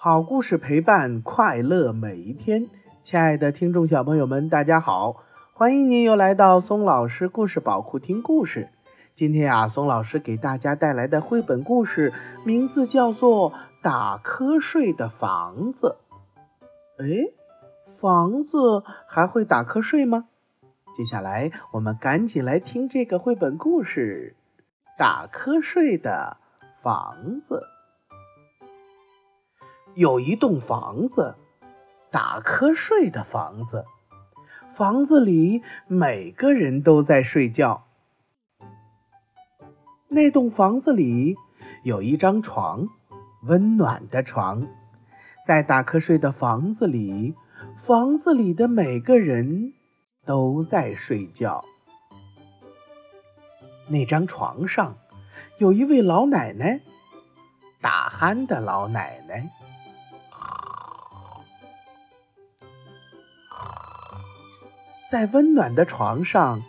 好故事陪伴快乐每一天，亲爱的听众小朋友们，大家好，欢迎您又来到松老师故事宝库听故事。今天啊，松老师给大家带来的绘本故事名字叫做《打瞌睡的房子》。哎，房子还会打瞌睡吗？接下来我们赶紧来听这个绘本故事《打瞌睡的房子》。有一栋房子，打瞌睡的房子。房子里每个人都在睡觉。那栋房子里有一张床，温暖的床。在打瞌睡的房子里，房子里的每个人都在睡觉。那张床上有一位老奶奶，打鼾的老奶奶。在温暖的床上，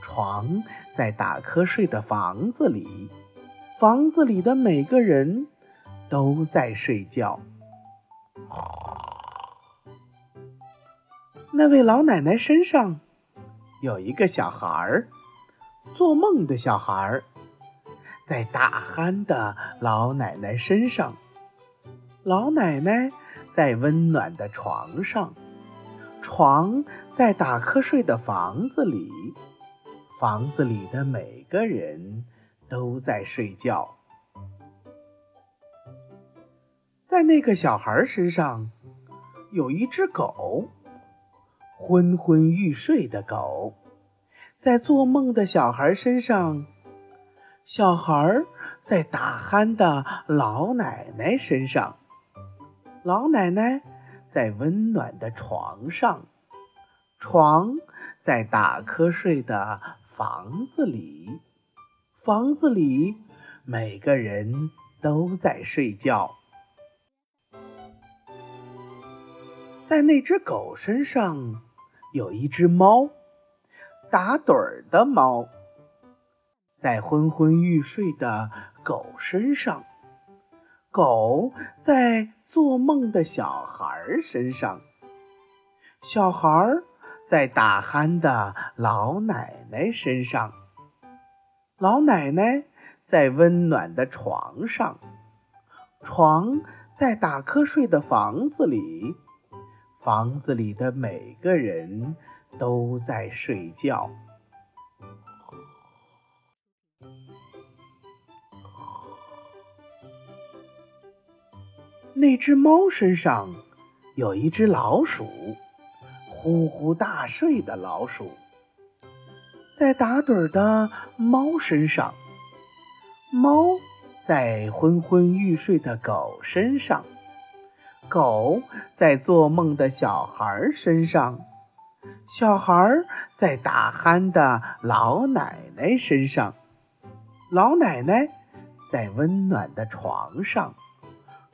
床在打瞌睡的房子里，房子里的每个人都在睡觉。那位老奶奶身上有一个小孩儿，做梦的小孩儿，在打鼾的老奶奶身上，老奶奶在温暖的床上。床在打瞌睡的房子里，房子里的每个人都在睡觉。在那个小孩身上，有一只狗，昏昏欲睡的狗。在做梦的小孩身上，小孩在打鼾的老奶奶身上，老奶奶。在温暖的床上，床在打瞌睡的房子里，房子里每个人都在睡觉。在那只狗身上有一只猫，打盹儿的猫。在昏昏欲睡的狗身上，狗在。做梦的小孩身上，小孩在打鼾的老奶奶身上，老奶奶在温暖的床上，床在打瞌睡的房子里，房子里的每个人都在睡觉。那只猫身上有一只老鼠，呼呼大睡的老鼠。在打盹的猫身上，猫在昏昏欲睡的狗身上，狗在做梦的小孩身上，小孩在打鼾的老奶奶身上，老奶奶在温暖的床上。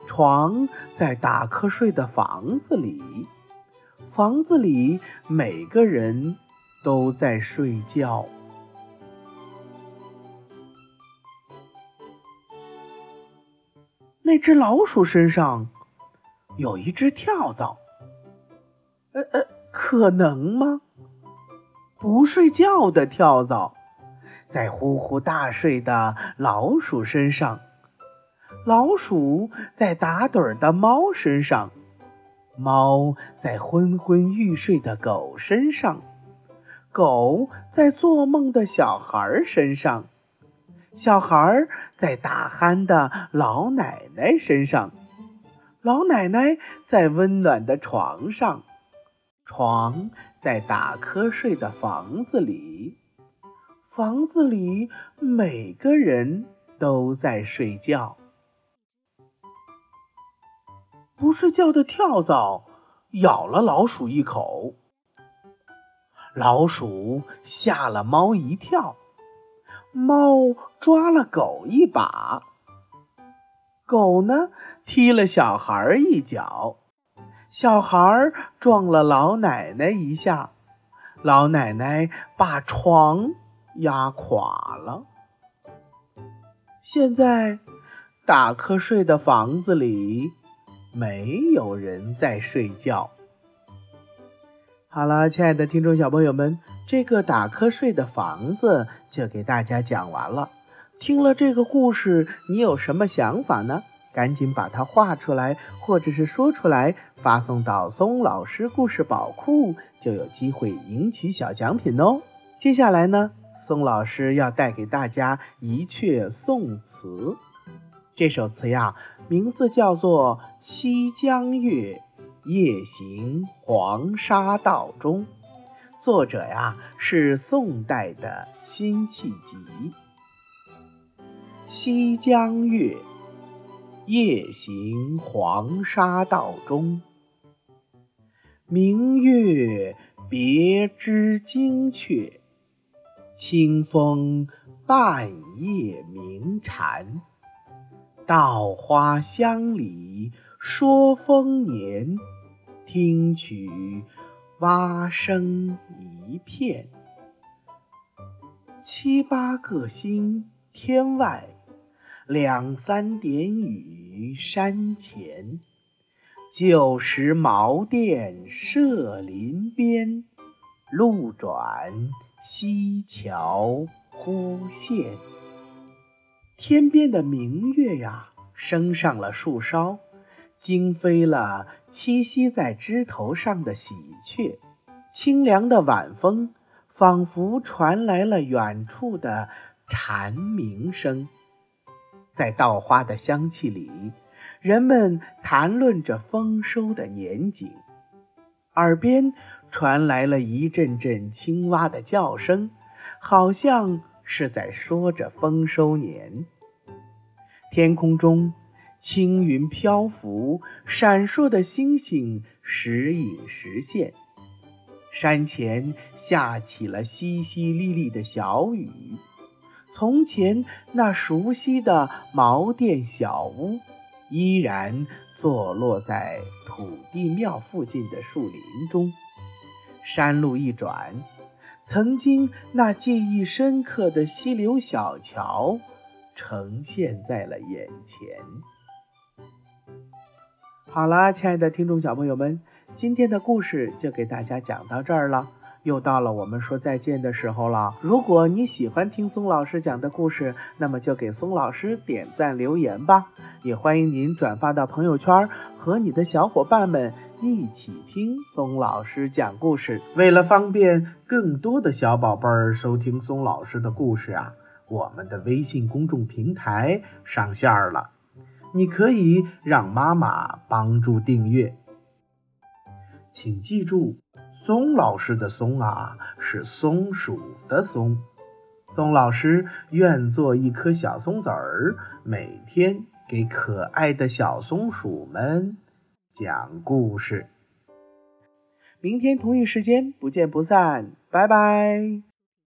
床在打瞌睡的房子里，房子里每个人都在睡觉。那只老鼠身上有一只跳蚤，呃呃，可能吗？不睡觉的跳蚤，在呼呼大睡的老鼠身上。老鼠在打盹的猫身上，猫在昏昏欲睡的狗身上，狗在做梦的小孩身上，小孩在打鼾的老奶奶身上，老奶奶在温暖的床上，床在打瞌睡的房子里，房子里每个人都在睡觉。不睡觉的跳蚤咬了老鼠一口，老鼠吓了猫一跳，猫抓了狗一把，狗呢踢了小孩一脚，小孩撞了老奶奶一下，老奶奶把床压垮了。现在打瞌睡的房子里。没有人在睡觉。好了，亲爱的听众小朋友们，这个打瞌睡的房子就给大家讲完了。听了这个故事，你有什么想法呢？赶紧把它画出来，或者是说出来，发送到松老师故事宝库，就有机会赢取小奖品哦。接下来呢，松老师要带给大家一阙宋词。这首词呀，名字叫做《西江月》。夜行黄沙道中，作者呀是宋代的辛弃疾。西江月，夜行黄沙道中。明月别枝惊鹊，清风半夜鸣蝉。稻花香里说丰年。听取蛙声一片，七八个星天外，两三点雨山前。旧时茅店社林边，路转溪桥忽见。天边的明月呀，升上了树梢。惊飞了栖息在枝头上的喜鹊，清凉的晚风仿佛传来了远处的蝉鸣声。在稻花的香气里，人们谈论着丰收的年景，耳边传来了一阵阵青蛙的叫声，好像是在说着丰收年。天空中。青云漂浮，闪烁的星星时隐时现。山前下起了淅淅沥沥的小雨。从前那熟悉的茅店小屋，依然坐落在土地庙附近的树林中。山路一转，曾经那记忆深刻的溪流小桥，呈现在了眼前。好啦，亲爱的听众小朋友们，今天的故事就给大家讲到这儿了。又到了我们说再见的时候了。如果你喜欢听松老师讲的故事，那么就给松老师点赞留言吧。也欢迎您转发到朋友圈，和你的小伙伴们一起听松老师讲故事。为了方便更多的小宝贝儿收听松老师的故事啊，我们的微信公众平台上线了。你可以让妈妈帮助订阅，请记住，松老师的“松”啊是松鼠的“松”。松老师愿做一颗小松子儿，每天给可爱的小松鼠们讲故事。明天同一时间不见不散，拜拜。